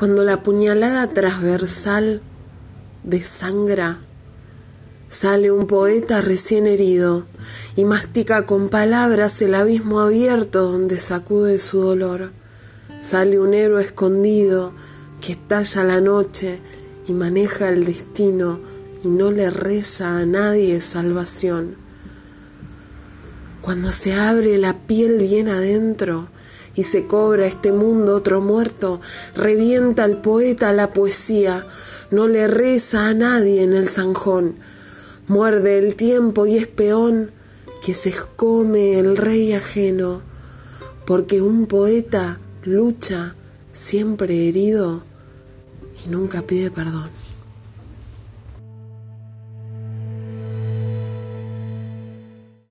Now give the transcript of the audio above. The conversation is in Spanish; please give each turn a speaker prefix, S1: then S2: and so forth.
S1: Cuando la puñalada transversal desangra, sale un poeta recién herido y mastica con palabras el abismo abierto donde sacude su dolor. Sale un héroe escondido que estalla la noche y maneja el destino y no le reza a nadie salvación. Cuando se abre la piel bien adentro y se cobra este mundo otro muerto, revienta el poeta la poesía, no le reza a nadie en el zanjón, muerde el tiempo y es peón que se escome el rey ajeno, porque un poeta lucha siempre herido y nunca pide perdón.